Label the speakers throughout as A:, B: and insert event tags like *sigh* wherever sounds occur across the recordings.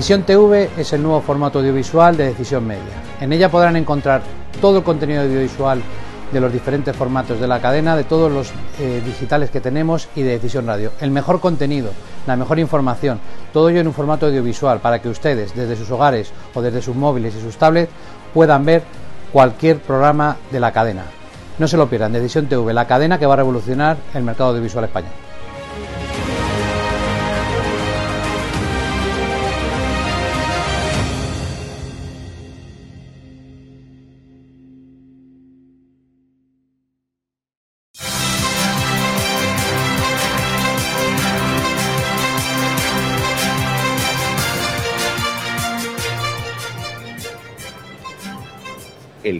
A: Decisión TV es el nuevo formato audiovisual de Decisión Media. En ella podrán encontrar todo el contenido audiovisual de los diferentes formatos de la cadena, de todos los eh, digitales que tenemos y de Decisión Radio. El mejor contenido, la mejor información, todo ello en un formato audiovisual para que ustedes desde sus hogares o desde sus móviles y sus tablets puedan ver cualquier programa de la cadena. No se lo pierdan, Decisión TV, la cadena que va a revolucionar el mercado audiovisual español.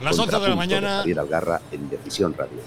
B: Las 11 de la mañana.
C: de Javier Algarra en Decisión Radio.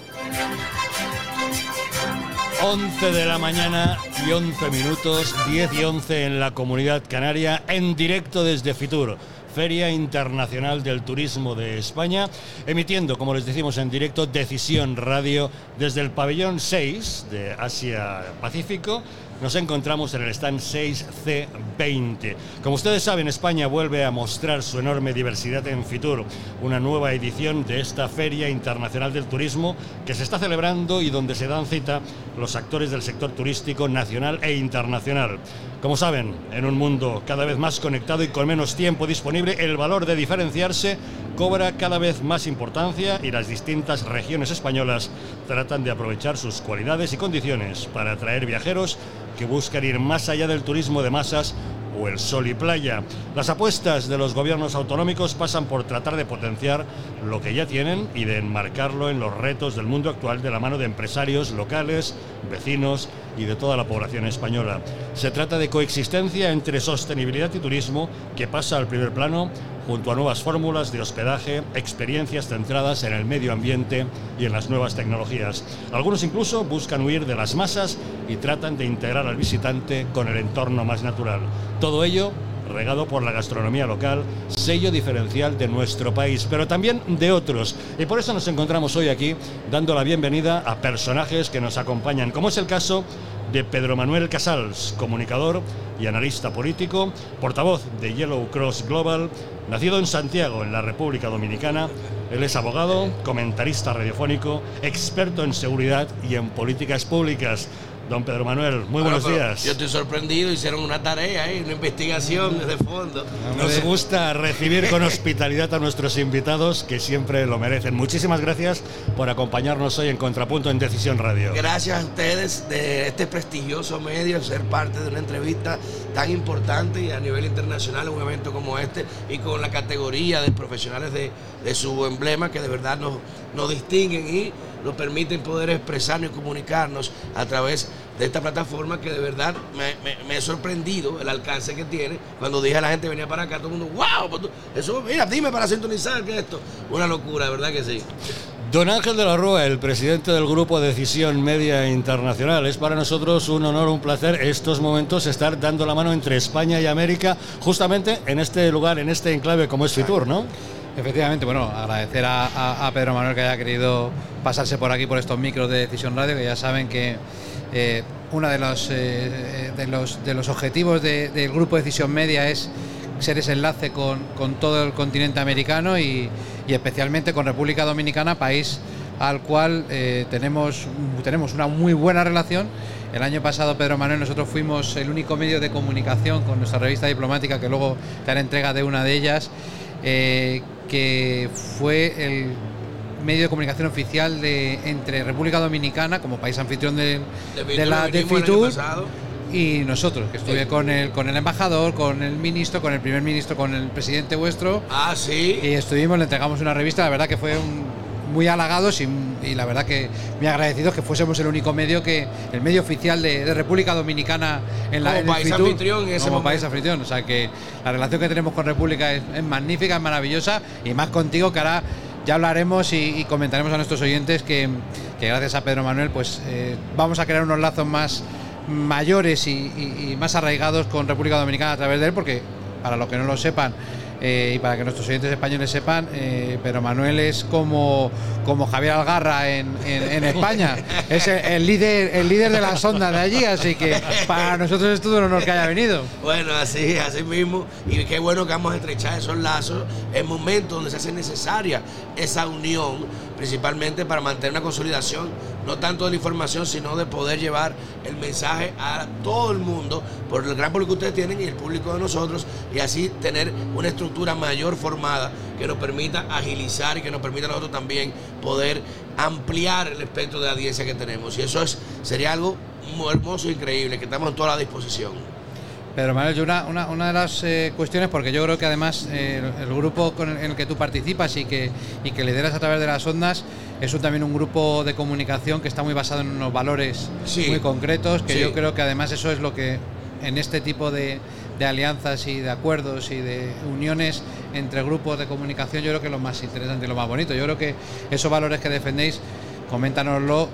B: 11 de la mañana y 11 minutos, 10 y 11 en la comunidad canaria, en directo desde Fitur. Feria Internacional del Turismo de España, emitiendo, como les decimos en directo, Decisión Radio desde el pabellón 6 de Asia Pacífico. Nos encontramos en el stand 6C20. Como ustedes saben, España vuelve a mostrar su enorme diversidad en Fitur, una nueva edición de esta Feria Internacional del Turismo que se está celebrando y donde se dan cita los actores del sector turístico nacional e internacional. Como saben, en un mundo cada vez más conectado y con menos tiempo disponible, el valor de diferenciarse cobra cada vez más importancia y las distintas regiones españolas tratan de aprovechar sus cualidades y condiciones para atraer viajeros que buscan ir más allá del turismo de masas o el sol y playa. Las apuestas de los gobiernos autonómicos pasan por tratar de potenciar lo que ya tienen y de enmarcarlo en los retos del mundo actual de la mano de empresarios locales, vecinos y de toda la población española. Se trata de coexistencia entre sostenibilidad y turismo que pasa al primer plano junto a nuevas fórmulas de hospedaje, experiencias centradas en el medio ambiente y en las nuevas tecnologías. Algunos incluso buscan huir de las masas y tratan de integrar al visitante con el entorno más natural. Todo ello regado por la gastronomía local, sello diferencial de nuestro país, pero también de otros. Y por eso nos encontramos hoy aquí dando la bienvenida a personajes que nos acompañan, como es el caso de Pedro Manuel Casals, comunicador y analista político, portavoz de Yellow Cross Global, nacido en Santiago, en la República Dominicana. Él es abogado, comentarista radiofónico, experto en seguridad y en políticas públicas. Don Pedro Manuel, muy
D: Bueno,
B: buenos días.
D: Yo estoy sorprendido, hicieron una tarea una investigación desde fondo.
B: Nos gusta recibir con *laughs* hospitalidad a nuestros invitados que siempre lo merecen. Muchísimas gracias por acompañarnos hoy en Contrapunto en Decisión Radio.
D: Gracias a ustedes de este prestigioso medio, ser parte de una entrevista tan importante y a nivel internacional, un evento como este, y con la categoría de profesionales de, de su emblema que de verdad nos, nos distinguen y nos permiten poder expresarnos y comunicarnos a través de esta plataforma que de verdad me, me- he sorprendido el alcance que tiene. Cuando dije a la gente venía para acá, todo el mundo, wow, pues eso, mira, dime para sintonizar que esto. Una locura, ¿verdad que sí?
B: Don Ángel de la Rúa, el presidente del grupo Decisión Media Internacional. Es para nosotros un honor, un placer estos momentos estar dando la mano entre España y América, justamente en este lugar, en este enclave como es Fitur, ¿no?
A: Efectivamente, bueno, agradecer a, Pedro Manuel que haya querido pasarse por aquí, por estos micros de Decisión Radio, que ya saben que eh, uno de los, eh, de los, de los objetivos de- del grupo Decisión Media es ser ese enlace con, con todo el continente americano y, especialmente con República Dominicana, país al cual eh, tenemos, tenemos una muy buena relación. El año pasado, Pedro Manuel, nosotros fuimos el único medio de comunicación con nuestra revista diplomática, que luego te haré entrega de una de ellas, eh, que fue el medio de comunicación oficial de entre República Dominicana como país anfitrión de,
D: De
A: de la de Fitur y nosotros, que estuve con el con el embajador, con el ministro, con el primer ministro, con el presidente vuestro.
D: Ah, sí.
A: y estuvimos, le entregamos una revista, la verdad que fue un- muy halagados y, y la verdad que muy agradecidos que fuésemos el único medio que el medio oficial de, de República Dominicana en la
D: Como
A: en
D: país
A: Fitur,
D: anfitrión en ese
A: como
D: momento.
A: país anfitrión, o sea que la relación que tenemos con República es, es magnífica, es maravillosa y más contigo que ahora ya hablaremos y, y comentaremos a nuestros oyentes que, que gracias a Pedro Manuel pues eh, vamos a crear unos lazos más mayores y, y- y más arraigados con República Dominicana a través de él porque para los que no lo sepan eh, y para que nuestros oyentes españoles sepan, eh, Pedro Manuel es como, como Javier Algarra en, en- en *laughs* España. Es el, el líder, el líder de la sonda de allí, así que para nosotros es todo un honor que haya venido.
D: Bueno, así, así mismo. Y qué bueno que vamos a estrechar esos lazos en momentos donde se hace necesaria esa unión, principalmente para mantener una consolidación, no tanto de la información, sino de poder llevar el mensaje a todo el mundo por el gran público que ustedes tienen y el público de nosotros, y así tener una estructura mayor formada que nos permita agilizar y que nos permita a nosotros también poder ampliar el espectro de audiencia que tenemos. Y eso es, sería algo muy hermoso e increíble, que estamos en toda la disposición.
A: Pedro Manuel, una, una, una de las eh, cuestiones, porque yo creo que además eh, el, el grupo con el, en el que tú participas y que, y que lideras a través de las ondas es un- también un grupo de comunicación que está muy basado en unos valores
D: Sí.
A: muy concretos, que
D: Sí.
A: yo creo que además eso es lo que en este tipo de, de alianzas y de acuerdos y de uniones entre grupos de comunicación yo creo que es lo más interesante y lo más bonito. Yo creo que esos valores que defendéis, coméntanoslo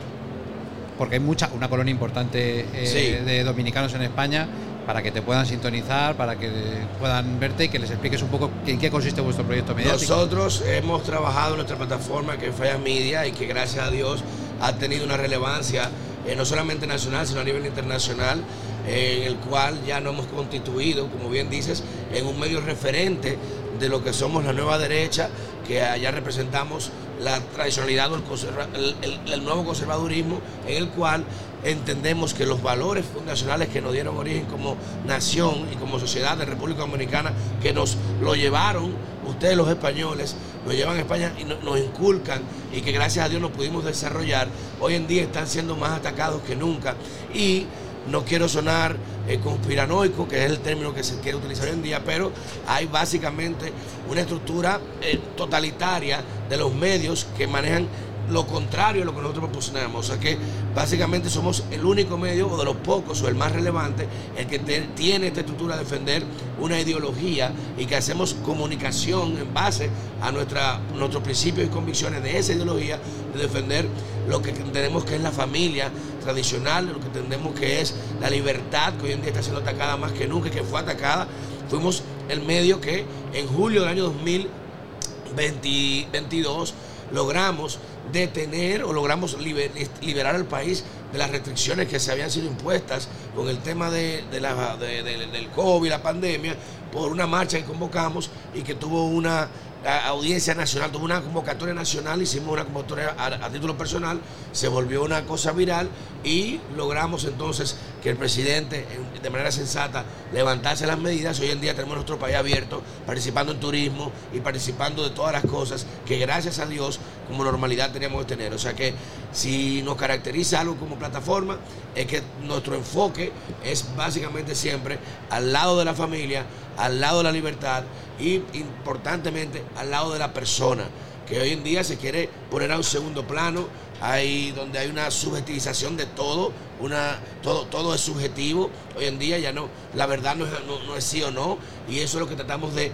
A: porque hay mucha una colonia importante eh,
D: Sí.
A: de dominicanos en España para que te puedan sintonizar, para que puedan verte y que les expliques un poco en qué consiste vuestro proyecto mediático.
D: Nosotros hemos trabajado en nuestra plataforma que es Falla Media y que gracias a Dios ha tenido una relevancia eh, no solamente nacional, sino a nivel internacional, en el cual ya nos hemos constituido, como bien dices, en un medio referente de lo que somos la nueva derecha, que allá representamos la tradicionalidad o el- el nuevo conservadurismo, en el cual entendemos que los valores fundacionales que nos dieron origen como nación y como sociedad de República Dominicana, que nos lo llevaron ustedes los españoles, nos llevan a España y no- nos inculcan y que gracias a Dios nos pudimos desarrollar, hoy en día están siendo más atacados que nunca. Y no quiero sonar eh, conspiranoico, que es el término que se quiere utilizar hoy en día, pero hay básicamente una estructura eh, totalitaria de los medios que manejan lo contrario a lo que nosotros propusionamos. O sea que básicamente somos el único medio, o de los pocos, o el más relevante, el que tiene esta estructura de defender una ideología y que hacemos comunicación en base a nuestra, nuestros principios y convicciones de esa ideología, de defender lo que entendemos que es la familia tradicional, lo que entendemos que es la libertad, que hoy en día está siendo atacada más que nunca, que fue atacada. Fuimos el medio que en julio del año 2022 logramos detener o logramos liber- liberar al país de las restricciones que se habían sido impuestas con el tema de, de la- de- de- del COVID, la pandemia, por una marcha que convocamos y que tuvo una a- audiencia nacional, tuvo una convocatoria nacional, hicimos una convocatoria a, a título personal, se volvió una cosa viral y logramos entonces que el presidente, en- de manera sensata, levantase las medidas. Hoy en día tenemos nuestro país abierto, participando en turismo y participando de todas las cosas que gracias a Dios como normalidad teníamos que tener. O sea que si nos caracteriza algo como plataforma, es que nuestro enfoque es básicamente siempre al lado de la familia, al lado de la libertad y importantemente al lado de la persona, que hoy en día se quiere poner a un segundo plano, hay donde hay una subjetivización de todo, una, todo, todo es subjetivo, hoy en día ya no, la verdad no es, no- es sí o no, y eso es lo que tratamos de,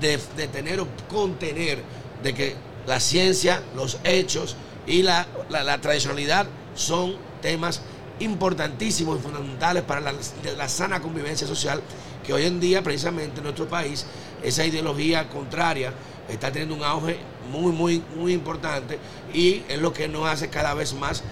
D: de, tener o contener, de que la ciencia, los hechos y la, la- la tradicionalidad son temas importantísimos y fundamentales para la, la sana convivencia social que hoy en día precisamente en nuestro país esa ideología contraria está teniendo un auge muy muy muy importante y es lo que nos hace cada vez más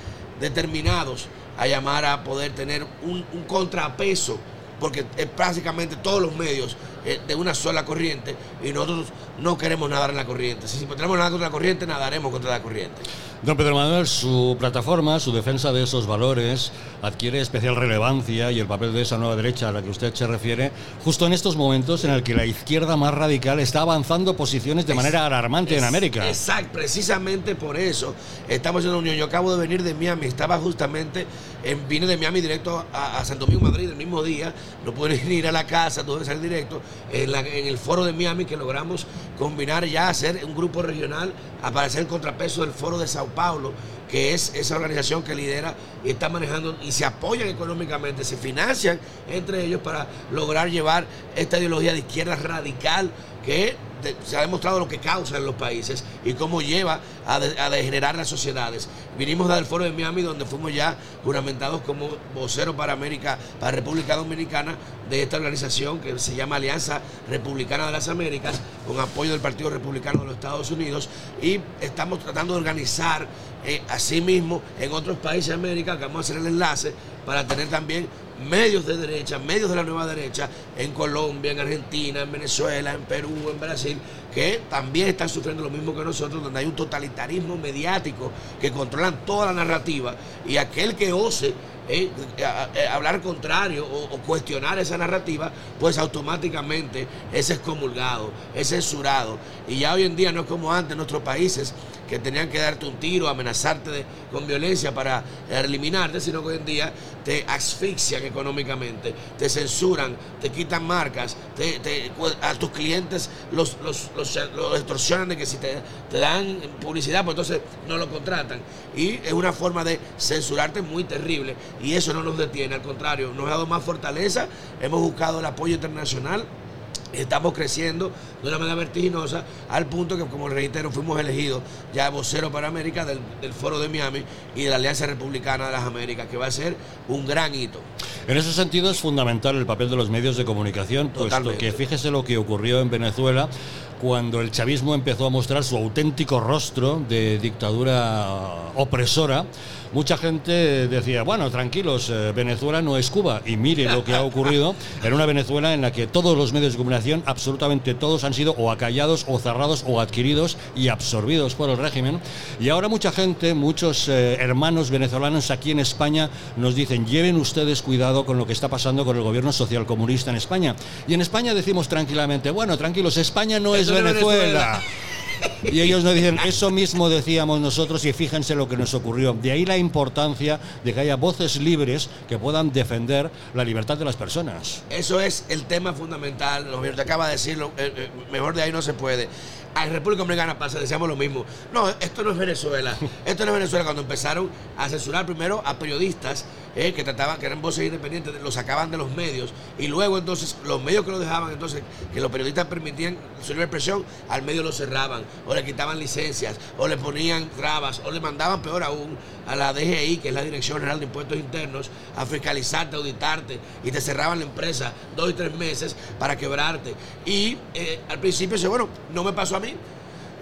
D: determinados a llamar a poder tener un, un contrapeso porque es prácticamente todos los medios de una sola corriente y nosotros no queremos nadar en la corriente. Si tenemos nadar contra la corriente, nadaremos contra la corriente.
B: Don Pedro Manuel, su plataforma, su defensa de esos valores adquiere especial relevancia y el papel de esa nueva derecha a la que usted se refiere justo en estos momentos en el que la izquierda más radical está avanzando posiciones de manera alarmante en América.
D: Exacto, precisamente por eso estamos en la unión. Yo acabo de venir de Miami, estaba justamente, en, vine de Miami directo a, a Santo Domingo, Madrid, el mismo día. No pude *laughs* ir a la casa, tuve que salir directo. En, el foro de Miami que logramos combinar ya, hacer un grupo regional, aparecer el contrapeso del foro de Sao Paulo, que es esa organización que lidera y está manejando y se apoyan económicamente, se financian entre ellos para lograr llevar esta ideología de izquierda radical que se ha demostrado lo que causa en los países y cómo lleva a, degenerar las sociedades. Vinimos del foro de Miami donde fuimos ya juramentados como vocero para América, para República Dominicana de esta organización que se llama Alianza Republicana de las Américas, con apoyo del Partido Republicano de los Estados Unidos, y estamos tratando de organizar eh, asimismo en otros países de América, que vamos a hacer el enlace para tener también medios de derecha, medios de la nueva derecha, en Colombia, en Argentina, en Venezuela, en Perú, en Brasil, que también están sufriendo lo mismo que nosotros, donde hay un totalitarismo mediático que controlan toda la narrativa y aquel que ose eh, hablar contrario o, cuestionar esa narrativa, pues automáticamente es excomulgado, es censurado. Y ya hoy en día no es como antes en nuestros países, que tenían que darte un tiro, amenazarte con violencia para eliminarte, sino que hoy en día te asfixian económicamente, te censuran, te quitan marcas, a tus clientes los, extorsionan de que si te, te, dan publicidad, pues entonces no lo contratan. Y es una forma de censurarte muy terrible y eso no nos detiene, al contrario, nos ha dado más fortaleza, hemos buscado el apoyo internacional Estamos creciendo de una manera vertiginosa al punto que, como reitero, fuimos elegidos ya vocero para América del, Foro de Miami y de la Alianza Republicana de las Américas, que va a ser un gran hito.
B: En ese sentido es fundamental el papel de los medios de comunicación, puesto que fíjese lo que ocurrió en Venezuela cuando el chavismo empezó a mostrar su auténtico rostro de dictadura opresora mucha gente decía, bueno, tranquilos, eh, Venezuela no es Cuba. Y mire lo que ha ocurrido en una Venezuela en la que todos los medios de comunicación, absolutamente todos, han sido o acallados o cerrados o adquiridos y absorbidos por el régimen. Y ahora mucha gente, muchos eh, hermanos venezolanos aquí en España nos dicen, lleven ustedes cuidado con lo que está pasando con el gobierno social comunista en España. Y en España decimos tranquilamente, bueno, tranquilos, España no es Venezuela. Y ellos nos dicen, eso mismo decíamos nosotros y fíjense lo que nos ocurrió. De ahí la importancia de que haya voces libres que puedan defender la libertad de las personas.
D: Eso es el tema fundamental, lo te acaba de decirlo, eh, eh, mejor de ahí no se puede. En República Dominicana pasa, decíamos lo mismo. No, esto no es Venezuela. *laughs* Esto no es Venezuela. Cuando empezaron a censurar primero a periodistas eh, que trataban, que eran voces independientes, los sacaban de los medios. Y luego entonces los medios que lo dejaban, entonces, que los periodistas permitían su libre expresión, al medio lo cerraban, o le quitaban licencias, o le ponían trabas, o le mandaban peor aún a la DGI, que es la Dirección General de Impuestos Internos, a fiscalizarte, auditarte, y te cerraban la empresa dos y tres meses para quebrarte. Y eh, al principio dice, bueno, no me pasó a mí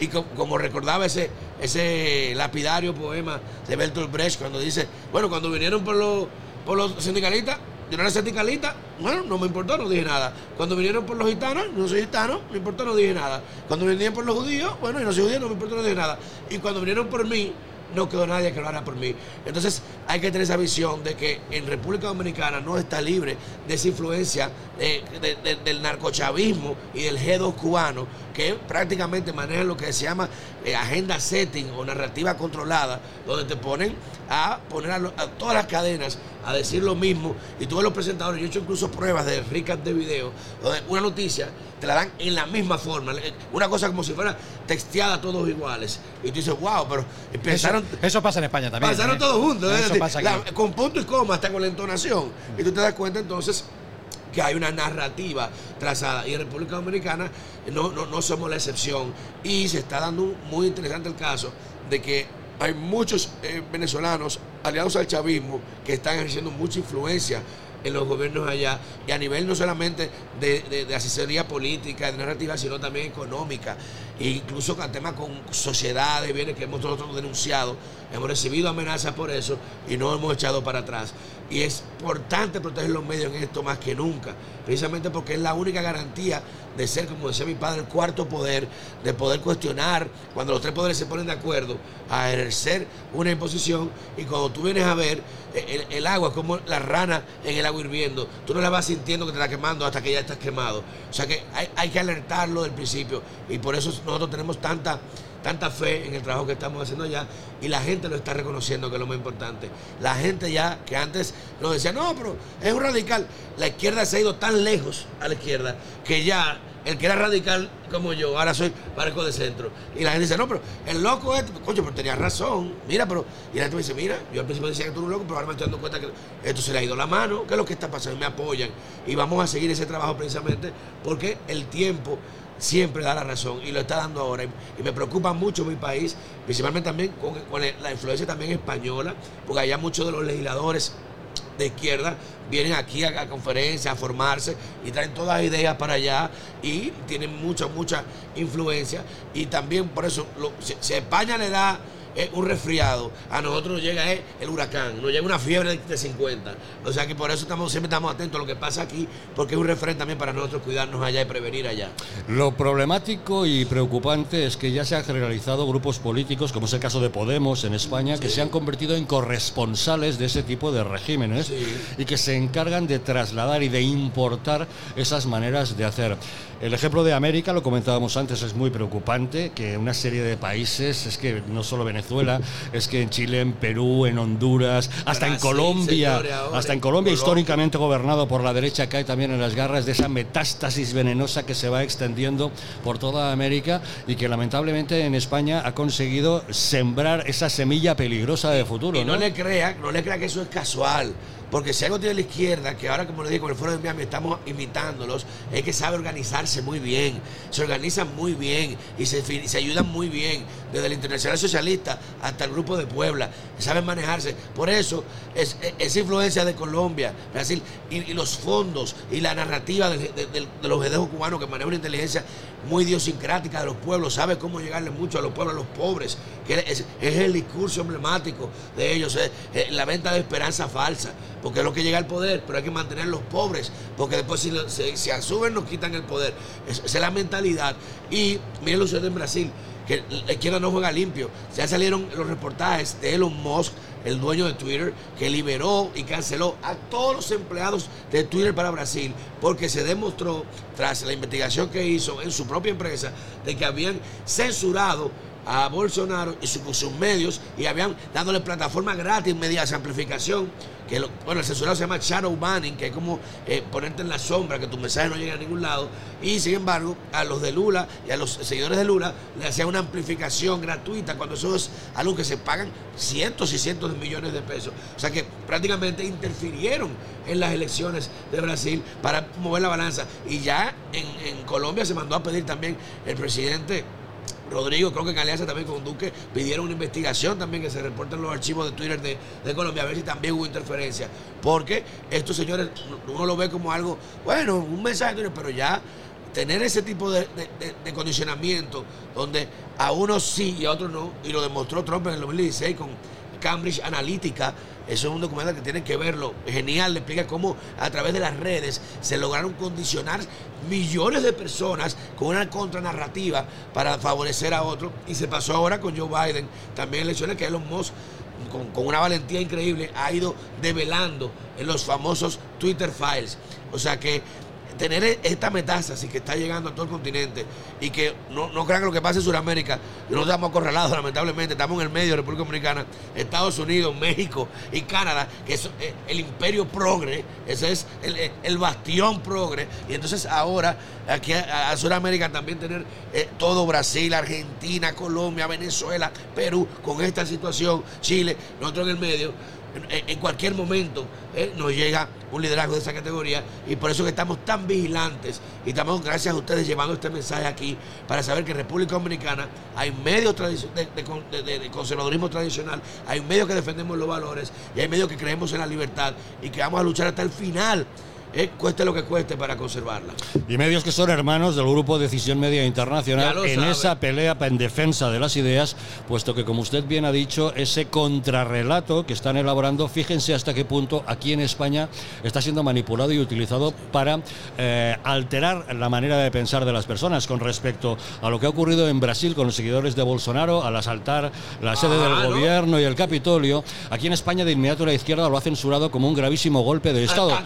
D: y como, recordaba ese, ese lapidario poema de Bertolt Brecht cuando dice, bueno, cuando vinieron por los, por los sindicalistas, yo no era sindicalista, bueno, no me importó, no dije nada. Cuando vinieron por los gitanos, no soy gitano, no me importó, no dije nada. Cuando vinieron por los judíos, bueno, y no soy judío, no me importó, no dije nada. Y cuando vinieron por mí, no quedó nadie que lo haga por mí. Entonces hay que tener esa visión de que en República Dominicana no está libre de esa influencia del narcochavismo y del G2 cubano, que prácticamente manejan lo que se llama eh, agenda setting o narrativa controlada, donde te ponen a poner a, todas las cadenas a decir lo mismo. Y todos los presentadores, yo he hecho incluso pruebas de ricas de video, donde una noticia te la dan en la misma forma. Una cosa como si fuera texteada todos iguales. Y tú dices, wow, pero empezaron.
A: Eso, pasa en España también.
D: Pasaron ¿eh? todos juntos. ¿eh? con punto y coma, hasta con la entonación. Y tú te das cuenta entonces que hay una narrativa trazada. Y en República Dominicana no, no, somos la excepción. Y se está dando muy interesante el caso de que hay muchos eh, venezolanos aliados al chavismo que están ejerciendo mucha influencia en los gobiernos allá y a nivel no solamente de, de, asesoría política, de narrativa, sino también económica, e incluso con temas con sociedades, bienes que hemos nosotros denunciado, hemos recibido amenazas por eso y no hemos echado para atrás. Y es importante proteger los medios en esto más que nunca, precisamente porque es la única garantía de ser, como decía mi padre, el cuarto poder, de poder cuestionar cuando los tres poderes se ponen de acuerdo a ejercer una imposición y cuando tú vienes a ver el, el agua como la rana en el agua hirviendo, tú no la vas sintiendo que te está quemando hasta que ya estás quemado. O sea que hay, hay que alertarlo del principio y por eso nosotros tenemos tanta tanta fe en el trabajo que estamos haciendo allá y la gente lo está reconociendo, que es lo más importante. La gente ya, que antes nos decía, no, pero es un radical. La izquierda se ha ido tan lejos a la izquierda que ya el que era radical como yo, ahora soy barco de centro. Y la gente dice, no, pero el loco es, coño, pero tenía razón. Mira, pero. Y la gente me dice, mira, yo al principio decía que tú eres un loco, pero ahora me estoy dando cuenta que esto se le ha ido la mano. ¿Qué es lo que está pasando? Y me apoyan. Y vamos a seguir ese trabajo precisamente porque el tiempo siempre da la razón y lo está dando ahora. Y, me preocupa mucho mi país, principalmente también con, la influencia también española, porque allá muchos de los legisladores de izquierda vienen aquí a, conferencias, a formarse y traen todas las ideas para allá y tienen mucha, mucha influencia. Y también por eso, si España le da es un resfriado, a nosotros nos llega el huracán, nos llega una fiebre de 50. O sea que por eso estamos, siempre estamos atentos a lo que pasa aquí, porque es un referente también para nosotros cuidarnos allá y prevenir allá.
B: Lo problemático y preocupante es que ya se han generalizado grupos políticos, como es el caso de Podemos en España, que se han convertido en corresponsales de ese tipo de regímenes y que se encargan de trasladar y de importar esas maneras de hacer. El ejemplo de América, lo comentábamos antes, es muy preocupante, que una serie de países, es que no solo Venezuela, es que en Chile, en Perú, en Honduras, hasta en Colombia, hasta en Colombia, históricamente gobernado por la derecha, cae también en las garras de esa metástasis venenosa que se va extendiendo por toda América y que lamentablemente en España ha conseguido sembrar esa semilla peligrosa de futuro.
D: Y no, le crea, no le crea que eso es casual. Porque si algo tiene la izquierda, que ahora como le digo, con el Foro de Miami estamos imitándolos, es que sabe organizarse muy bien, se organizan muy bien y se, se ayudan muy bien, desde el Internacional Socialista hasta el Grupo de Puebla, saben manejarse. Por eso, es, esa influencia de Colombia, Brasil, y, los fondos y la narrativa de, los vedejos cubanos que manejan inteligencia muy idiosincrática de los pueblos, sabe cómo llegarle mucho a los pueblos, a los pobres, que es, el discurso emblemático de ellos, la venta de esperanza falsa porque es lo que llega al poder, pero hay que mantener los pobres, porque después si se, asumen nos quitan el poder. esa es la mentalidad. Y miren lo sucede en Brasil, que la izquierda no juega limpio. Ya salieron los reportajes de Elon Musk, el dueño de Twitter, que liberó y canceló a todos los empleados de Twitter para Brasil, porque se demostró, tras la investigación que hizo en su propia empresa, de que habían censurado a Bolsonaro y sus, medios y habían dándole plataforma gratis mediante amplificación que bueno, el censurado se llama shadow banning, que es como eh, ponerte en la sombra, que tu mensaje no llegue a ningún lado. Y sin embargo, a los de Lula y a los seguidores de Lula le hacían una amplificación gratuita cuando eso es algo que se pagan cientos y cientos de millones de pesos. O sea que prácticamente interfirieron en las elecciones de Brasil para mover la balanza. Y ya en Colombia se mandó a pedir también el presidente Rodrigo, creo que en alianza también con Duque, pidieron una investigación también que se reporten los archivos de Twitter de, Colombia, a ver si también hubo interferencia. Porque estos señores, uno lo ve como algo, bueno, un mensaje de pero ya tener ese tipo de, condicionamiento donde a unos sí y a otros no, y lo demostró Trump en el 2016 con Cambridge Analytica, eso es un documental que tienen que verlo. Genial, le explica cómo a través de las redes se lograron condicionar millones de personas con una contranarrativa para favorecer a otro. Y se pasó ahora con Joe Biden, también elecciones que Elon Musk con, con, una valentía increíble ha ido develando en los famosos Twitter files. O sea que tener e-, esta metástasis que está llegando a todo el continente y que no, no crean que lo que pasa en Sudamérica, no estamos acorralados, lamentablemente, estamos en el medio de República Dominicana, Estados Unidos, México y Canadá, que es eh, el imperio progre, ese es el, el bastión progre, y entonces ahora aquí a, Sudamérica también tener eh, todo Brasil, Argentina, Colombia, Venezuela, Perú, con esta situación, Chile, nosotros en el medio en, cualquier momento eh, nos llega un liderazgo de esa categoría. Y por eso que estamos tan vigilantes y estamos gracias a ustedes llevando este mensaje aquí para saber que en República Dominicana hay medios de, de, conservadurismo tradicional, hay medios que defendemos los valores y hay medios que creemos en la libertad y que vamos a luchar hasta el final eh, cueste lo que cueste para conservarla.
B: Y medios que son hermanos del grupo Decisión Media Internacional en esa pelea en defensa de las ideas, puesto que como usted bien ha dicho, ese contrarrelato que están elaborando, fíjense hasta qué punto aquí en España está siendo manipulado y utilizado para eh, alterar la manera de pensar de las personas con respecto a lo que ha ocurrido en Brasil con los seguidores de Bolsonaro al asaltar la sede del ah, gobierno y el Capitolio. Aquí en España de inmediato la izquierda lo ha censurado como un gravísimo golpe de Estado.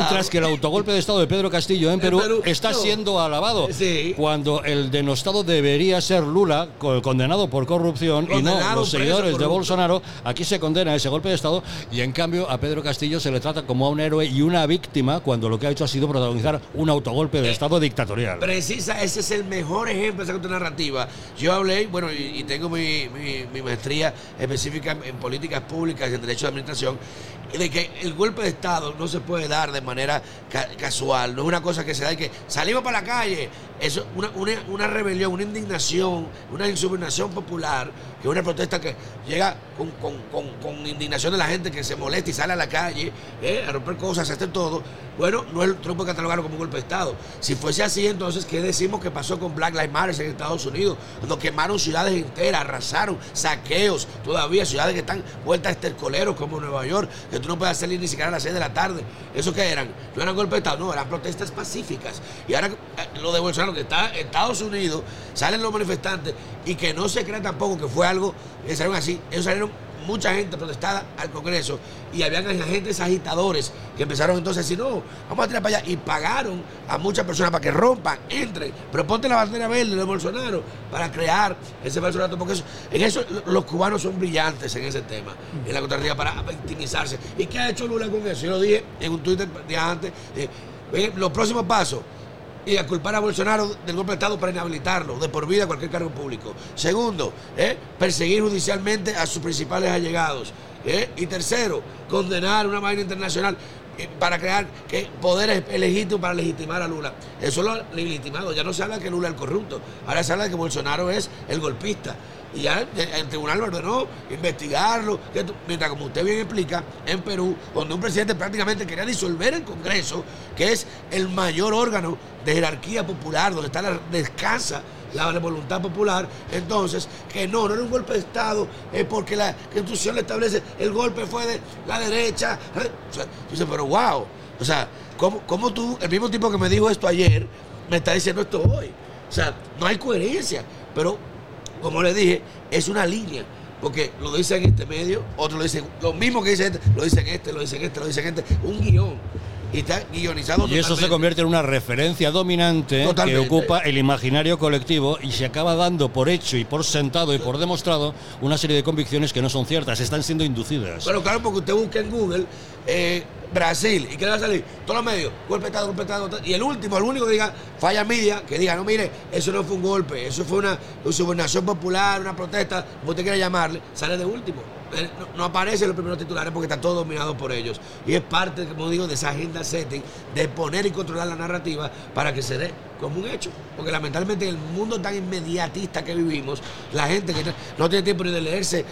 B: Mientras que el autogolpe de Estado de Pedro Castillo en Perú, está siendo alabado. Cuando el denostado debería ser Lula, condenado por corrupción, y no los seguidores de Bolsonaro, aquí se condena ese golpe de Estado y en cambio a Pedro Castillo se le trata como a un héroe y una víctima cuando lo que ha hecho ha sido protagonizar un autogolpe de eh, Estado dictatorial.
D: Precisa, ese es el mejor ejemplo de esa narrativa. Yo hablé, bueno, y, tengo mi, maestría específica en, políticas públicas y en derecho de administración, de que el golpe de Estado no se puede dar de manera casual, no es una cosa que se da y que salimos para la calle, eso una, una, una rebelión, una indignación, una insubordinación popular, que es una protesta que llega con, con, con, con indignación de la gente que se molesta y sale a la calle eh, a romper cosas, a hacer todo. Bueno, no es puede catalogarlo como un golpe de Estado. Si fuese así, entonces, ¿qué decimos que pasó con Black Lives Matter en Estados Unidos? Cuando quemaron ciudades enteras, arrasaron, saqueos, todavía ciudades que están vueltas a estercoleros como Nueva York, que tú no puedes salir ni siquiera a las 6 de la tarde. ¿Eso qué eran? No eran golpes de Estado, no, eran protestas pacíficas. Y ahora eh, lo de Bolsonaro, que está Estados Unidos, salen los manifestantes y que no se cree tampoco que fue algo que salieron así. Ellos salieron mucha gente protestada al Congreso y habían agentes agitadores que empezaron entonces a decir, no, vamos a tirar para allá y pagaron a muchas personas para que rompan, entren, pero ponte la bandera verde de Bolsonaro para crear ese Bolsonaro, porque en eso los cubanos son brillantes en ese tema, en la contraria para victimizarse. ¿Y qué ha hecho Lula con eso? Yo lo dije en un Twitter de antes, eh, los próximos pasos y a culpar a Bolsonaro del golpe de Estado para inhabilitarlo de por vida a cualquier cargo público. Segundo, ¿eh? perseguir judicialmente a sus principales allegados. ¿eh? Y tercero, condenar una vaina internacional para crear que poderes legítimos para legitimar a Lula. Eso lo ha legitimado. Ya no se habla que Lula es el corrupto. Ahora se habla que Bolsonaro es el golpista. Y ya el tribunal lo ordenó investigarlo. Mientras, como usted bien explica, en Perú, donde un presidente prácticamente quería disolver el Congreso, que es el mayor órgano de jerarquía popular, donde está la descansa la voluntad popular, entonces que no, no era un golpe de Estado, es porque la Constitución le establece el golpe fue de la derecha. O sea, pero wow, o sea, ¿cómo, ¿cómo, tú, el mismo tipo que me dijo esto ayer, me está diciendo esto hoy? O sea, no hay coherencia, pero como le dije, es una línea. Porque lo dice en este medio, otro lo dice, lo mismo que dice este, lo dice en este, lo dice en este, lo dice en este, un guion y está guionizado.
B: Y eso se convierte en una referencia dominante que ocupa el imaginario colectivo y se acaba dando por hecho y por sentado y por demostrado una serie de convicciones que no son ciertas, están siendo inducidas.
D: Pero claro, porque usted busca en Google eh, Brasil y que le va a salir todos los medios, golpe de Estado, golpe de Estado, y el último, el único que diga falla media, que diga, no mire, eso no fue un golpe, eso fue una subordinación popular, una protesta, como usted quiera llamarle, sale de último. Eh, no, aparece en los primeros titulares porque está todo dominado por ellos. Y es parte, como digo, de esa agenda setting de poner y controlar la narrativa para que se dé como un hecho. Porque lamentablemente en el mundo tan inmediatista que vivimos, la gente que no tiene tiempo ni de leerse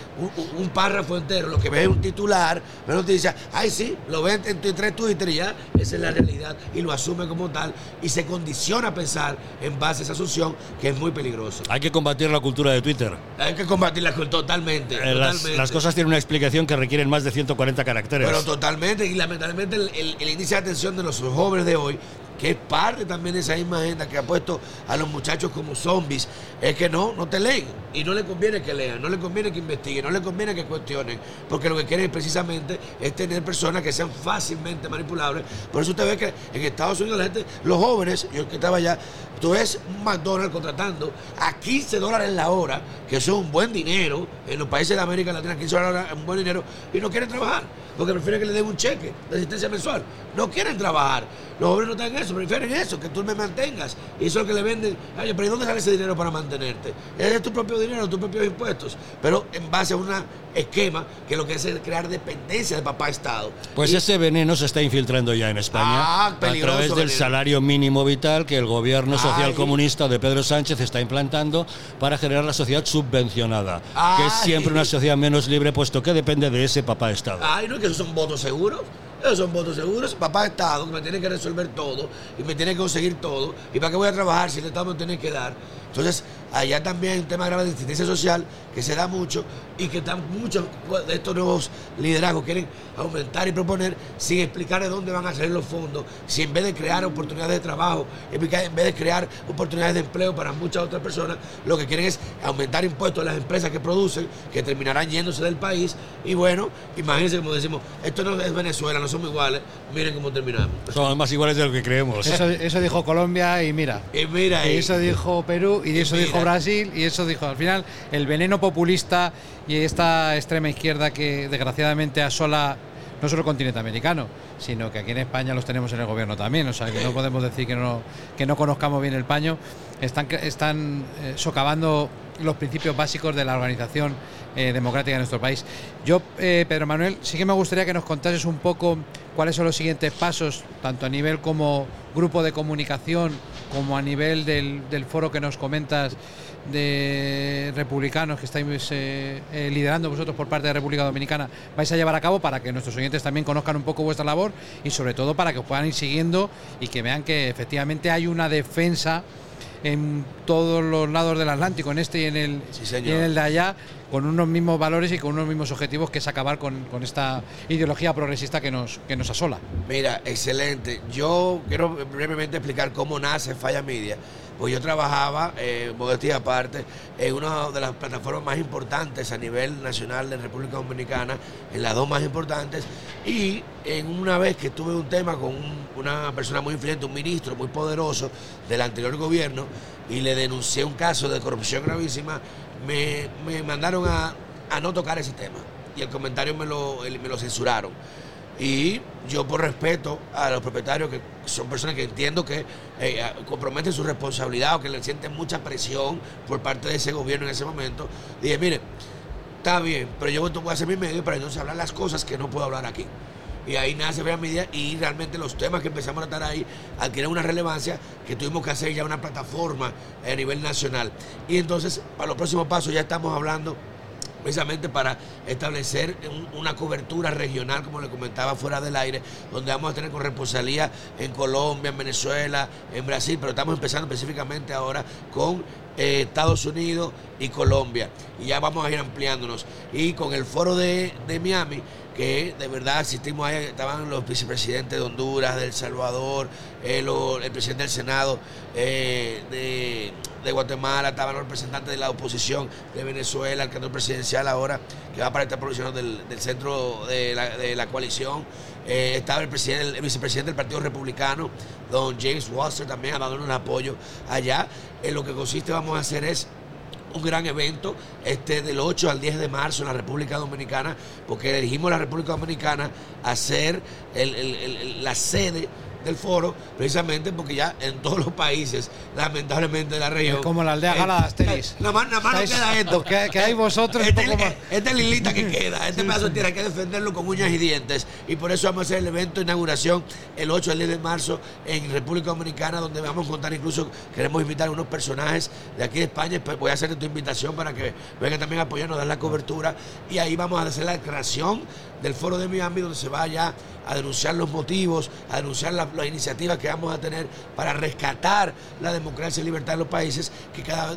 D: un, párrafo entero, lo que ve es un titular, una noticia, ay sí, lo ven en tres Twitter y ya, esa es la realidad y lo asume como tal y se condiciona a pensar en base a esa asunción que es muy peligroso.
B: Hay que combatir la cultura de Twitter.
D: Hay que combatirla totalmente.
B: Eh, las, cosas tienen una explicación que requieren más de 140 caracteres.
D: Pero totalmente, y lamentablemente el, el índice de atención de los jóvenes de hoy que es parte también de esa misma agenda que ha puesto a los muchachos como zombies, es que no, no te leen. Y no le conviene que lean, no le conviene que investiguen, no le conviene que cuestionen, porque lo que quieren precisamente es tener personas que sean fácilmente manipulables. Por eso usted ve que en Estados Unidos la gente, los jóvenes, yo que estaba allá, tú ves un McDonald's contratando a 15 dólares la hora, que eso es un buen dinero, en los países de América Latina 15 dólares es un buen dinero, y no quieren trabajar, porque prefieren que le den un cheque de asistencia mensual. No quieren trabajar. Los jóvenes no están en eso, prefieren eso, que tú me mantengas. Y eso es lo que le venden. Ay, pero ¿y dónde sale ese dinero para mantenerte? Es tu propio dinero, tus propios impuestos. Pero en base a un esquema que lo que hace es crear dependencia del papá Estado.
B: Pues ese veneno se está infiltrando ya en España ah, a través del salario mínimo vital que el gobierno social comunista de Pedro Sánchez está implantando para generar la sociedad subvencionada, que es siempre una sociedad menos libre, puesto que depende de ese papá Estado.
D: Ay, no, que esos son votos seguros. Esos son votos seguros. Papá Estado me tiene que resolver todo y me tiene que conseguir todo. ¿Y para qué voy a trabajar si el Estado me tiene que dar? Entonces, allá también hay un tema grave de asistencia social que se da mucho y que están muchos de estos nuevos liderazgos quieren aumentar y proponer sin explicar de dónde van a salir los fondos, si en vez de crear oportunidades de trabajo, en vez de crear oportunidades de empleo para muchas otras personas, lo que quieren es aumentar impuestos a las empresas que producen, que terminarán yéndose del país. Y bueno, imagínense como decimos, esto no es Venezuela, no somos iguales, miren cómo terminamos.
B: Somos más iguales de lo que creemos.
A: Eso, dijo Colombia y mira.
D: Y mira.
A: Y eso dijo Perú y eso dijo Brasil y eso dijo, al final, el veneno populista y esta extrema izquierda que desgraciadamente asola no solo el continente americano, sino que aquí en España los tenemos en el gobierno también. O sea, que no podemos decir que no, que no conozcamos bien el paño. Están, están eh, socavando los principios básicos de la organización eh, democrática de nuestro país. Yo, eh, Pedro Manuel, sí que me gustaría que nos contases un poco cuáles son los siguientes pasos, tanto a nivel como grupo de comunicación como a nivel del, del foro que nos comentas de republicanos que estáis eh, eh, liderando vosotros por parte de República Dominicana vais a llevar a cabo para que nuestros oyentes también conozcan un poco vuestra labor y sobre todo para que os puedan ir siguiendo y que vean que efectivamente hay una defensa en todos los lados del Atlántico, en este y en el,
D: Sí,
A: y en el de allá, con unos mismos valores y con unos mismos objetivos que es acabar con, con esta ideología progresista que nos, que nos asola.
D: Mira, excelente. Yo quiero brevemente explicar cómo nace Falla Media. Pues yo trabajaba, eh, modestia aparte, en una de las plataformas más importantes a nivel nacional de República Dominicana, en las dos más importantes, y en una vez que tuve un tema con un- una persona muy influyente, un ministro muy poderoso del anterior gobierno, y le denuncié un caso de corrupción gravísima, me, me mandaron a, a no tocar ese tema. Y el comentario me lo, me lo censuraron. Y yo por respeto a los propietarios, que son personas que entiendo que eh, comprometen su responsabilidad o que le sienten mucha presión por parte de ese gobierno en ese momento, dije, mire, está bien, pero yo voy a hacer mi medio para entonces hablar las cosas que no puedo hablar aquí. Y ahí nace Vea Media y realmente los temas que empezamos a tratar ahí adquieren una relevancia que tuvimos que hacer ya una plataforma a nivel nacional. Y entonces, para los próximos pasos ya estamos hablando precisamente para establecer un- una cobertura regional, como le comentaba fuera del aire, donde vamos a tener corresponsalía en Colombia, en Venezuela, en Brasil, pero estamos empezando específicamente ahora con eh, Estados Unidos y Colombia. Y ya vamos a ir ampliándonos. Y con el foro de, de Miami, que de verdad asistimos ahí, estaban los vicepresidentes de Honduras, de El Salvador, eh, el presidente del Senado eh, de, Guatemala, estaban los representantes de la oposición de Venezuela, el candidato presidencial ahora, que va para estar posicionado del, del centro de la, coalición. Eh, estaba el, presidente, el vicepresidente del Partido Republicano, don James Wasser, también dándonos un apoyo allá. En lo que consiste, vamos a hacer es un gran evento este del 8 al 10 de marzo en la República Dominicana, porque elegimos la República Dominicana a ser el- la sede del foro, precisamente porque ya en todos los países, lamentablemente de la región.
A: Como la aldea
D: eh,
A: gala de Asterix.
D: Nada más, nada más no queda esto. *laughs*
A: que- quedáis vosotros un
D: Este,
A: poco
D: es-
A: más.
D: esta es la islita que queda. Este pedazo de tierra hay que defenderlo con uñas y dientes. Y por eso vamos a hacer el evento de inauguración el 8 al 10 de marzo en República Dominicana, donde vamos a contar incluso, queremos invitar a unos personajes de aquí de España. Pues voy a hacer tu invitación para que vengan también a apoyarnos, a dar la cobertura. Y ahí vamos a hacer la declaración del foro de Miami, donde se vaya a denunciar los motivos, a denunciar la- las iniciativas que vamos a tener para rescatar la democracia y libertad de los países que cada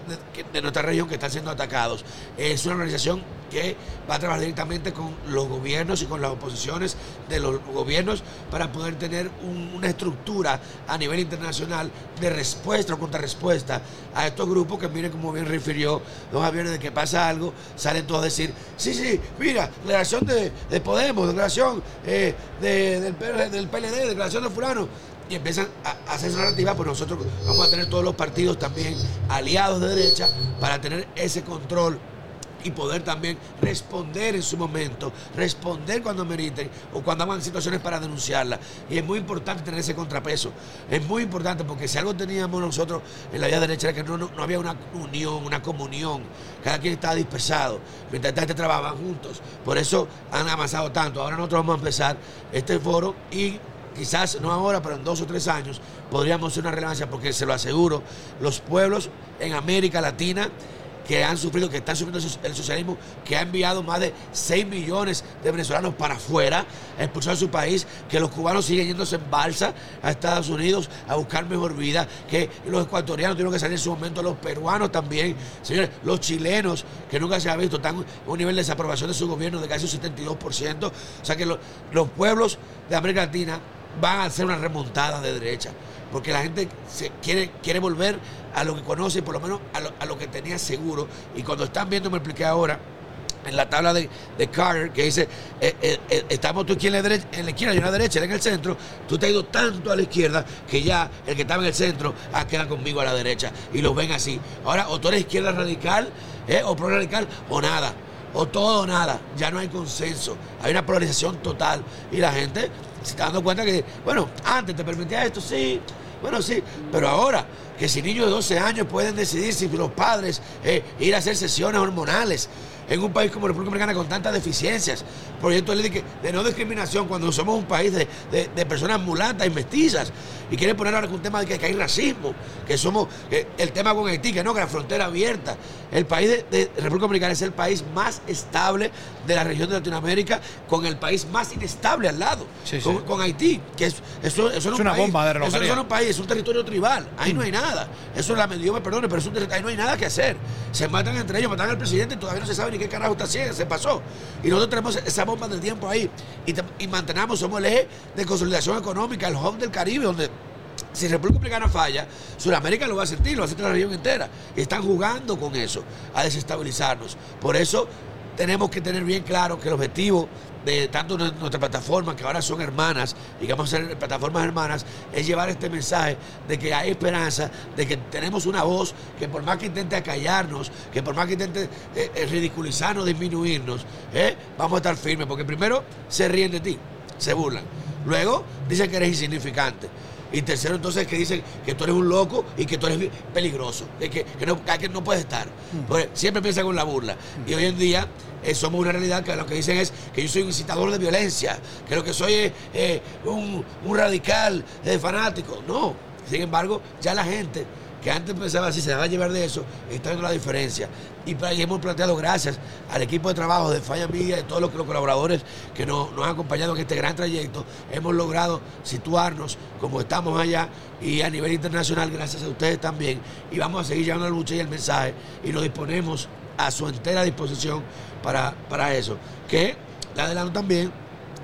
D: de nuestra región que están siendo atacados. Es una organización que va a trabajar directamente con los gobiernos y con las oposiciones de los gobiernos para poder tener un- una estructura a nivel internacional de respuesta o contrarrespuesta a estos grupos que, miren como bien refirió don Javier, de que pasa algo, salen todos a decir, sí, sí, mira, declaración de, de Podemos, declaración eh, de- del, del PLD, declaración de fulano. Y empiezan a hacer esa narrativa, pues nosotros vamos a tener todos los partidos también aliados de derecha para tener ese control y poder también responder en su momento, responder cuando meriten o cuando hagan situaciones para denunciarla. Y es muy importante tener ese contrapeso. Es muy importante porque si algo teníamos nosotros en la vía derecha era que no, no- no había una unión, una comunión. Cada quien estaba dispersado, mientras esta gente trabajaban juntos. Por eso han avanzado tanto. Ahora nosotros vamos a empezar este foro y quizás no ahora, pero en dos o tres años podríamos hacer una relevancia porque se lo aseguro, los pueblos en América Latina que han sufrido, que están sufriendo el socialismo, que ha enviado más de 6 millones de venezolanos para afuera, a expulsar su país, que los cubanos siguen yéndose en balsa a Estados Unidos a buscar mejor vida, que los ecuatorianos tuvieron que salir en su momento, los peruanos también, señores, los chilenos, que nunca se ha visto, están un nivel de desaprobación de su gobierno de casi un 72%, o sea que lo- los pueblos de América Latina van a hacer una remontada de derecha, porque la gente quiere, quiere volver a lo que conoce, por lo menos a lo, a lo que tenía seguro. Y cuando están viendo, me expliqué ahora, en la tabla de, de Carter, que dice, eh, eh, eh, estamos tú aquí en la, derecha, en la izquierda y en la derecha, él en el centro, tú te has ido tanto a la izquierda que ya el que estaba en el centro ha quedado conmigo a la derecha. Y los ven así. Ahora, o tú eres izquierda radical, eh, o pro radical, o nada. O todo o nada. Ya no hay consenso. Hay una polarización total. Y la gente se está dando cuenta que, bueno, antes te permitía esto, sí, bueno, sí, pero ahora que si niños de 12 años pueden decidir si los padres eh, ir a hacer sesiones hormonales en un país como República Dominicana con tantas deficiencias, proyecto de, ley de no discriminación cuando somos un país de, de, personas mulatas y mestizas y quieren poner ahora un tema de que, hay racismo, que somos el tema con Haití, que no, que la frontera abierta. El país de, República Dominicana es el país más estable de la región de Latinoamérica, con el país más inestable al lado, con, Haití, que es, eso, eso es,
A: una bomba de
D: Eso no es un país, es un territorio tribal, ahí no hay nada. Eso es la Dios me perdone, pero es un, ahí no hay nada que hacer. Se matan entre ellos, matan al presidente y todavía no se sabe ni qué carajo está haciendo, se pasó. Y nosotros tenemos esa bomba del tiempo ahí y, mantenemos, somos el eje de consolidación económica, el hub del Caribe, donde si República Dominicana falla, Sudamérica lo va a sentir, lo va a sentir la región entera. Y están jugando con eso, a desestabilizarnos. Por eso tenemos que tener bien claro que el objetivo de tanto nuestra plataforma, que ahora son hermanas y que vamos a ser plataformas hermanas, es llevar este mensaje de que hay esperanza, de que tenemos una voz que por más que intente acallarnos, que por más que intente eh, eh, ridiculizarnos, disminuirnos, eh, vamos a estar firmes, porque primero se ríen de ti, se burlan. Luego dicen que eres insignificante. Y tercero, entonces, que dicen que tú eres un loco y que tú eres peligroso, que, que, no, que no puedes estar. Porque siempre piensan con la burla. Y hoy en día eh, somos una realidad que lo que dicen es que yo soy un incitador de violencia, que lo que soy es eh, un, radical eh, fanático. No. Sin embargo, ya la gente que antes pensaba así, se va a llevar de eso, está viendo la diferencia. Y, hemos planteado, gracias al equipo de trabajo de Falla Media, de todos los, colaboradores que nos, han acompañado en este gran trayecto, hemos logrado situarnos como estamos allá y a nivel internacional, gracias a ustedes también. Y vamos a seguir llevando la lucha y el mensaje y nos disponemos a su entera disposición para, para eso. Que le adelanto también,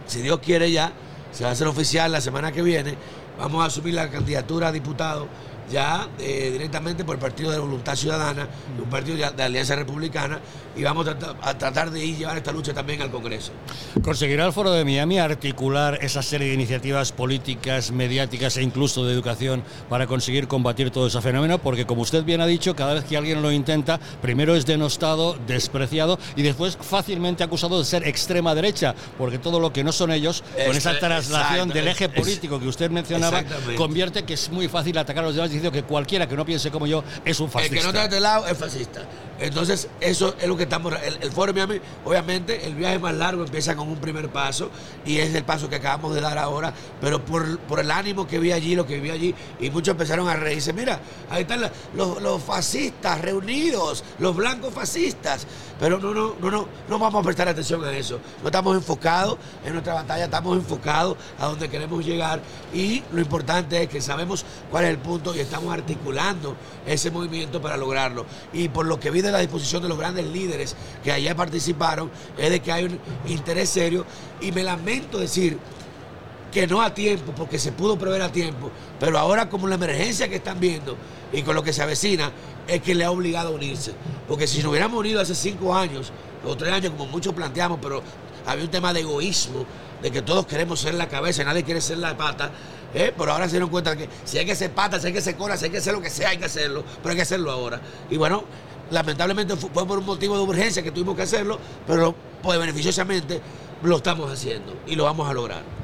D: si Dios quiere ya, se va a hacer oficial la semana que viene, vamos a asumir la candidatura a diputado ya eh, directamente por el Partido de Voluntad Ciudadana, un partido de, Alianza Republicana, y vamos a, tratar de ir llevar esta lucha también al Congreso.
B: ¿Conseguirá el Foro de Miami articular esa serie de iniciativas políticas, mediáticas e incluso de educación para conseguir combatir todo ese fenómeno? Porque como usted bien ha dicho, cada vez que alguien lo intenta, primero es denostado, despreciado y después fácilmente acusado de ser extrema derecha, porque todo lo que no son ellos, con esa traslación del eje político que usted mencionaba, convierte que es muy fácil atacar a los demás que cualquiera que no piense como yo es un fascista.
D: El que no está de este lado es fascista. Entonces, eso es lo que estamos. El, Foro Miami, obviamente, el viaje más largo empieza con un primer paso y es el paso que acabamos de dar ahora, pero por, por el ánimo que vi allí, lo que vi allí, y muchos empezaron a reírse. Mira, ahí están los, los, fascistas reunidos, los blancos fascistas. Pero no, no, no, no, no vamos a prestar atención a eso. No estamos enfocados en nuestra batalla, estamos enfocados a donde queremos llegar y lo importante es que sabemos cuál es el punto y estamos articulando ese movimiento para lograrlo. Y por lo que vi de la disposición de los grandes líderes que allá participaron, es de que hay un interés serio y me lamento decir que no a tiempo, porque se pudo prever a tiempo, pero ahora como la emergencia que están viendo y con lo que se avecina, es que le ha obligado a unirse. Porque si nos hubiéramos unido hace cinco años o tres años, como muchos planteamos, pero había un tema de egoísmo, de que todos queremos ser la cabeza y nadie quiere ser la pata, ¿eh? pero ahora se dieron cuenta que si hay que ser pata, si hay que ser cola, si hay que hacer lo que sea, hay que hacerlo, pero hay que hacerlo ahora. Y bueno, lamentablemente fue por un motivo de urgencia que tuvimos que hacerlo, pero pues beneficiosamente lo estamos haciendo y lo vamos a lograr.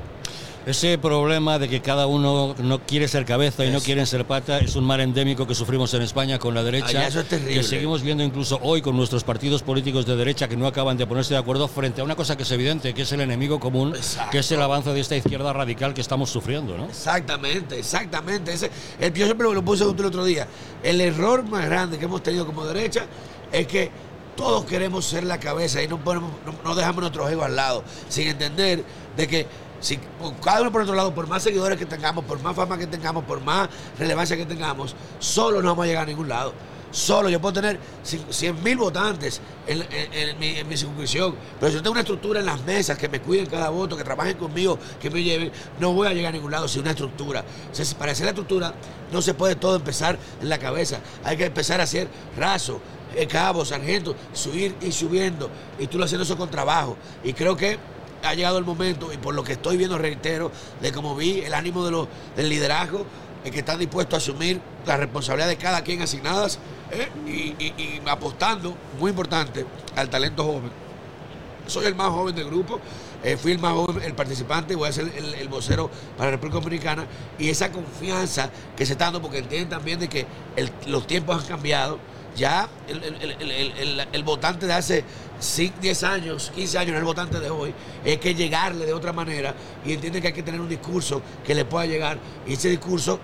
B: Ese problema de que cada uno no quiere ser cabeza y no quieren ser pata es un mal endémico que sufrimos en España con la derecha.
D: eso es terrible.
B: Que seguimos viendo incluso hoy con nuestros partidos políticos de derecha que no acaban de ponerse de acuerdo frente a una cosa que es evidente, que es el enemigo común, que es el avance de esta izquierda radical que estamos sufriendo, ¿no?
D: Exactamente, exactamente. Ese, el, yo siempre lo puse el otro día. El error más grande que hemos tenido como derecha es que todos queremos ser la cabeza y no, ponemos, no, dejamos nuestros egos al lado, sin entender de que si cada uno por otro lado, por más seguidores que tengamos, por más fama que tengamos, por más relevancia que tengamos, solo no vamos a llegar a ningún lado. Solo yo puedo tener 100 mil votantes en, mi, en, pero si yo tengo una estructura en las mesas que me cuiden cada voto, que trabajen conmigo, que me lleven, no voy a llegar a ningún lado sin una estructura. para hacer la estructura no se puede todo empezar en la cabeza, hay que empezar a hacer raso, eh, cabos, sargentos, subir y subiendo, y tú lo haciendo eso con trabajo. Y creo que ha llegado el momento, y por lo que estoy viendo, reitero, de cómo vi el ánimo de los, del liderazgo, el que están dispuestos a asumir la responsabilidad de cada quien asignadas ¿eh? y, apostando, muy importante, al talento joven. soy el más joven del grupo, eh, fui el más joven, el participante, voy a ser el, vocero para la República Dominicana y esa confianza que se está dando, porque entienden también de que los tiempos han cambiado, ya el, votante de hace 10 años, 15 años, no el votante de hoy, es que llegarle de otra manera y entiende que hay que tener un discurso que le pueda llegar. Y ese discurso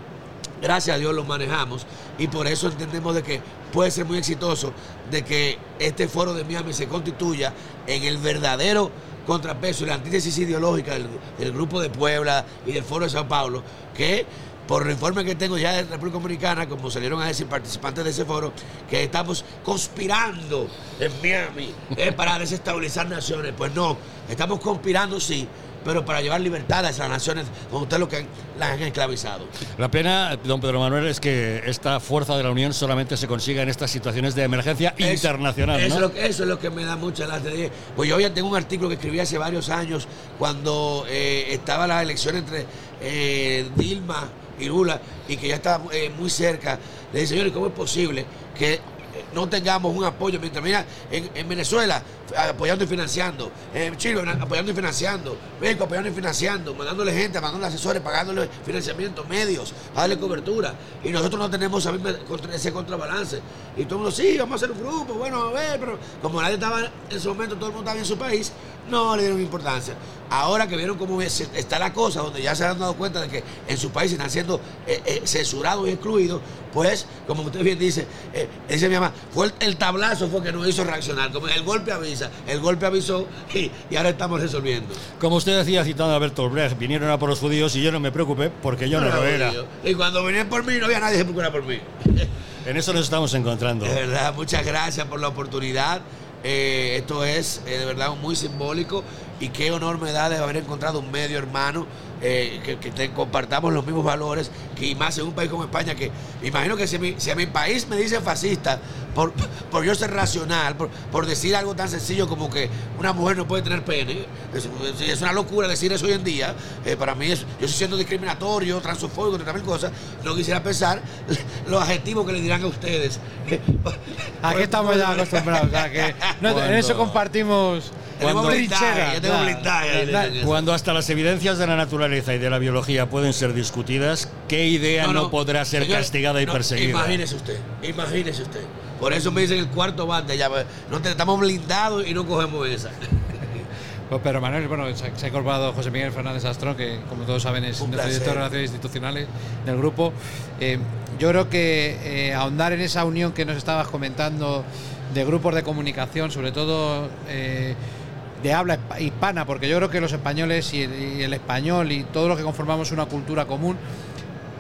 D: gracias a Dios lo manejamos. Y por eso entendemos de que puede ser muy exitoso de que este foro de Miami se constituya en el verdadero contrapeso y la antítesis ideológica del, Grupo de Puebla y del Foro de Sao Paulo, que por el informe que tengo ya de República Dominicana, como salieron a decir participantes de ese foro, que estamos conspirando en Miami eh, *laughs* para desestabilizar naciones. Pues no, estamos conspirando sí, pero para llevar libertad a esas naciones como usted lo que las han esclavizado.
B: La pena, don Pedro Manuel, es que esta fuerza de la Unión solamente se consiga en estas situaciones de emergencia internacional.
D: Eso, es lo que me da mucha lástima. Pues yo ya tengo un artículo que escribí hace varios años cuando eh, estaba la elección entre eh, Dilma y Lula y que ya estaba eh, muy cerca. Le dije, señores, ¿cómo es posible que no tengamos un apoyo. Mientras mira, en, Venezuela apoyando y financiando, en Chile apoyando y financiando, México apoyando y financiando, mandándole gente, mandándole asesores, pagándole financiamiento, medios, a darle cobertura. Y nosotros no tenemos ese contrabalance. Y todo el mundo, sí, vamos a hacer un grupo, bueno, a ver, pero como nadie estaba en ese momento, todo el mundo estaba en su país, no le dieron importancia. Ahora que vieron cómo está la cosa, donde ya se han dado cuenta de que en su país están siendo eh, eh, censurados y excluidos, pues, como usted bien dice, eh, dice mi mamá, fue el, tablazo fue que nos hizo reaccionar. Como el golpe avisa, el golpe avisó y, ahora estamos resolviendo.
B: Como usted decía, citando a Bertolt Brecht, vinieron a por los judíos y yo no me preocupé porque yo no, lo era.
D: Y cuando vinieron por mí, no había nadie que se preocupara por mí. *laughs*
B: En eso nos estamos encontrando.
D: De verdad, muchas gracias por la oportunidad. esto es de verdad muy simbólico y qué honor me da de haber encontrado un medio hermano eh, que, compartamos los mismos valores, que y más en un país como España, que me imagino que si, mi, si a mi país me dice fascista, por, por yo ser racional, por, decir algo tan sencillo como que una mujer no puede tener pene, es, una locura decir eso hoy en día, eh, para mí es, yo estoy siendo discriminatorio, transofóbico, otra mil cosas, no quisiera pensar *laughs* los adjetivos que le dirán a ustedes. *laughs*
A: Aquí estamos ya acostumbrados, que en eso compartimos
B: cuando, cuando hasta las evidencias de la naturaleza y de la biología pueden ser discutidas, ¿qué idea no, podrá ser castigada y perseguida?
D: Imagínese usted, imagínese usted. Por eso me dicen el cuarto bate, ya no estamos blindados y no cogemos esa. *laughs*
A: Pues, pero Manuel, bueno, se, ha incorporado José Miguel Fernández Astrón, que como todos saben es nuestro director de Relaciones Institucionales del grupo. Eh, yo creo que eh, ahondar en esa unión que nos estabas comentando de grupos de comunicación, sobre todo eh, de habla hispana, porque yo creo que los españoles y el, español y todos los que conformamos una cultura común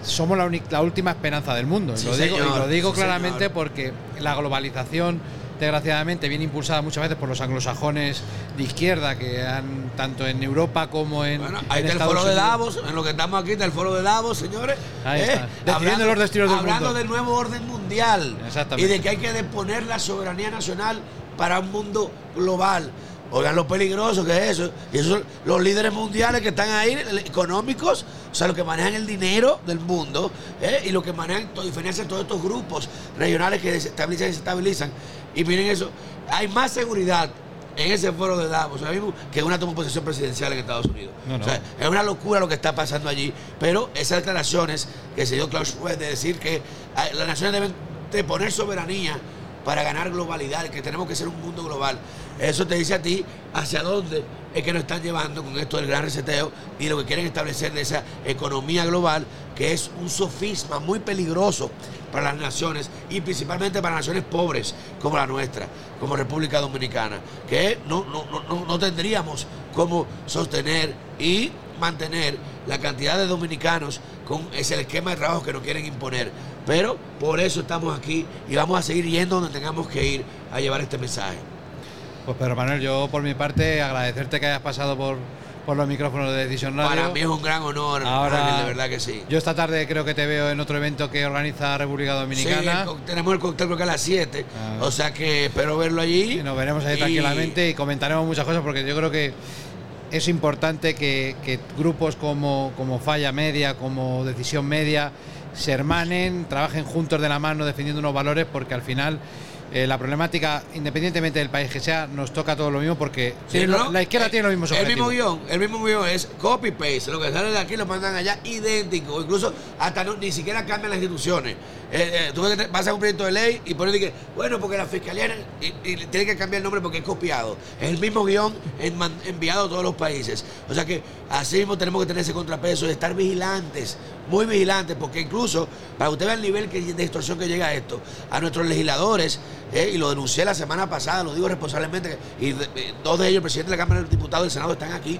A: somos la, la última esperanza del mundo. lo digo, y lo digo claramente porque la globalización, desgraciadamente, viene impulsada muchas veces por los anglosajones de izquierda, que han tanto en Europa como en.
D: Bueno, ahí está el foro de Davos, en lo que estamos aquí, está el foro de Davos, señores.
A: Ahí ¿eh? Hablando, los destinos del
D: hablando del nuevo orden mundial. Y de que hay que deponer la soberanía nacional para un mundo global. Oigan lo peligroso que es eso. Y esos son los líderes mundiales que están ahí, económicos, o sea, los que manejan el dinero del mundo ¿eh? y los que manejan, diferencian todos estos grupos regionales que se estabilizan y desestabilizan. Y miren eso, hay más seguridad en ese foro de Davos que una toma de posesión presidencial en Estados Unidos. O sea, es una locura lo que está pasando allí. Pero esas declaraciones que se dio Klaus Schwab de decir que ah, las naciones deben de poner soberanía para ganar globalidad, que tenemos que ser un mundo global. Eso te dice a ti hacia dónde es que nos están llevando con esto del gran reseteo y lo que quieren establecer de esa economía global, que es un sofisma muy peligroso para las naciones y principalmente para naciones pobres como la nuestra, como República Dominicana, que no, no, no tendríamos cómo sostener y mantener la cantidad de dominicanos con ese esquema de trabajo que nos quieren imponer. Pero por eso estamos aquí y vamos a seguir yendo donde tengamos que ir a llevar este mensaje.
A: Pues Pedro Manuel, yo por mi parte agradecerte que hayas pasado por, por los micrófonos de Decisión Radio.
D: Para mí es un gran honor, Ahora, de verdad que sí.
A: Yo esta tarde creo que te veo en otro evento que organiza República Dominicana.
D: Sí, tenemos el cóctel creo que a las 7, ah. o sea que espero verlo allí.
A: Y nos veremos ahí tranquilamente y comentaremos muchas cosas porque yo creo que es importante que, que grupos como, como Falla Media, como Decisión Media, se hermanen, trabajen juntos de la mano defendiendo unos valores porque al final eh, la problemática, independientemente del país que sea, nos toca todo lo mismo porque
D: Sí, ¿no?
A: la izquierda
D: Eh,
A: tiene los mismos
D: El
A: objetivos.
D: mismo guion, el mismo guion es copy paste. Lo que sale de aquí lo mandan allá idéntico. Incluso hasta no- ni siquiera cambian las instituciones. Eh, eh, tú vas a un proyecto de ley y pones que, bueno, porque la fiscalía tiene que cambiar el nombre porque es copiado. Es el mismo guion enviado a todos los países. O sea que así mismo tenemos que tener ese contrapeso de estar vigilantes, muy vigilantes, porque incluso, para que usted vea el nivel de extorsión que llega a esto, a nuestros legisladores, eh, y lo denuncié la semana pasada, lo digo responsablemente, y dos de ellos, el presidente de la Cámara de Diputados y el Senado, están aquí,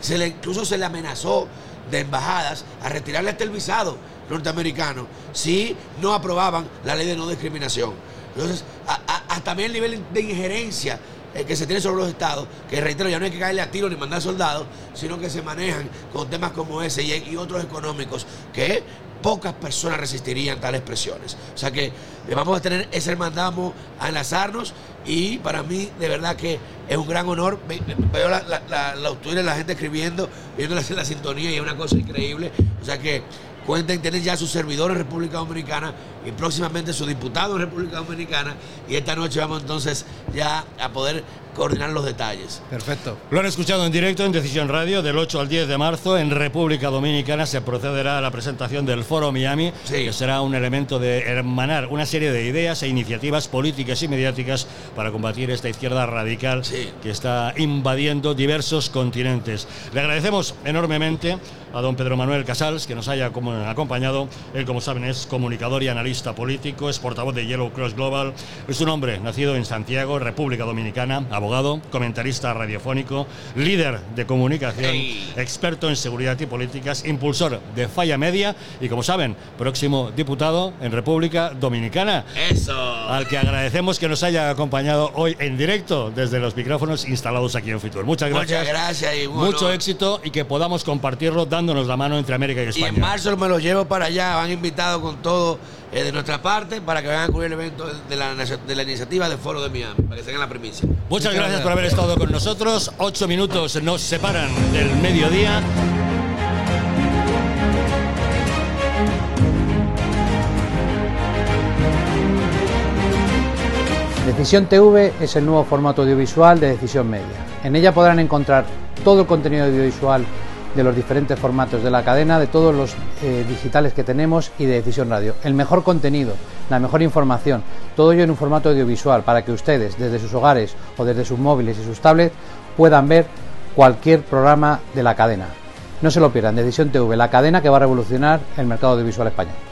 D: se le, incluso se le amenazó de embajadas a retirarle hasta el visado norteamericano si no aprobaban la ley de no discriminación. Entonces, a- hasta también el nivel de injerencia eh, que se tiene sobre los estados, que reitero, ya no hay que caerle a tiro ni mandar soldados, sino que se manejan con temas como ese y, otros económicos, que pocas personas resistirían tales presiones. O sea que eh, vamos a tener ese hermandad, a enlazarnos y para mí de verdad que es un gran honor. Ve- ve- Veo la, la, la, la gente escribiendo, viendo la, la sintonía y es una cosa increíble. O sea que cuenten, tienen ya su servidor en República Dominicana y próximamente su diputado en República Dominicana y esta noche vamos entonces ya a poder coordinar los detalles.
A: Perfecto.
B: Lo han escuchado en directo en Decisión Radio del 8 al 10 de marzo en República Dominicana se procederá a la presentación del Foro Miami
D: Sí.
B: que será un elemento de hermanar una serie de ideas e iniciativas políticas y mediáticas para combatir esta izquierda radical
D: Sí.
B: que está invadiendo diversos continentes. Le agradecemos enormemente a don Pedro Manuel Casals que nos haya acompañado. Él, como saben, es comunicador y analista político, es portavoz de Yellow Cross Global. Es un hombre nacido en Santiago, República Dominicana, abogado, comentarista radiofónico, líder de comunicación,
D: Ey.
B: experto en seguridad y políticas, impulsor de Falla Media y, como saben, próximo diputado en República Dominicana
D: Eso.
B: al que agradecemos que nos haya acompañado hoy en directo desde los micrófonos instalados aquí en Fitur. Muchas gracias.
D: Muchas gracias y un
B: Mucho éxito y que podamos compartirlo dándonos la mano entre América y
D: en marzo me los llevo para allá, van invitados con todo eh, de nuestra parte para que vengan a cubrir el evento de la, de la iniciativa del Foro de Miami, para que tengan la primicia.
B: Muchas gracias por haber estado con nosotros. Ocho minutos nos separan del mediodía.
A: Decisión TV es el nuevo formato audiovisual de Decisión Media. En ella podrán encontrar todo el contenido audiovisual de los diferentes formatos de la cadena, de todos los eh, digitales que tenemos y de Decisión Radio. El mejor contenido, la mejor información, todo ello en un formato audiovisual para que ustedes desde sus hogares o desde sus móviles y sus tablets puedan ver cualquier programa de la cadena. No se lo pierdan, Decisión TV, la cadena que va a revolucionar el mercado audiovisual español.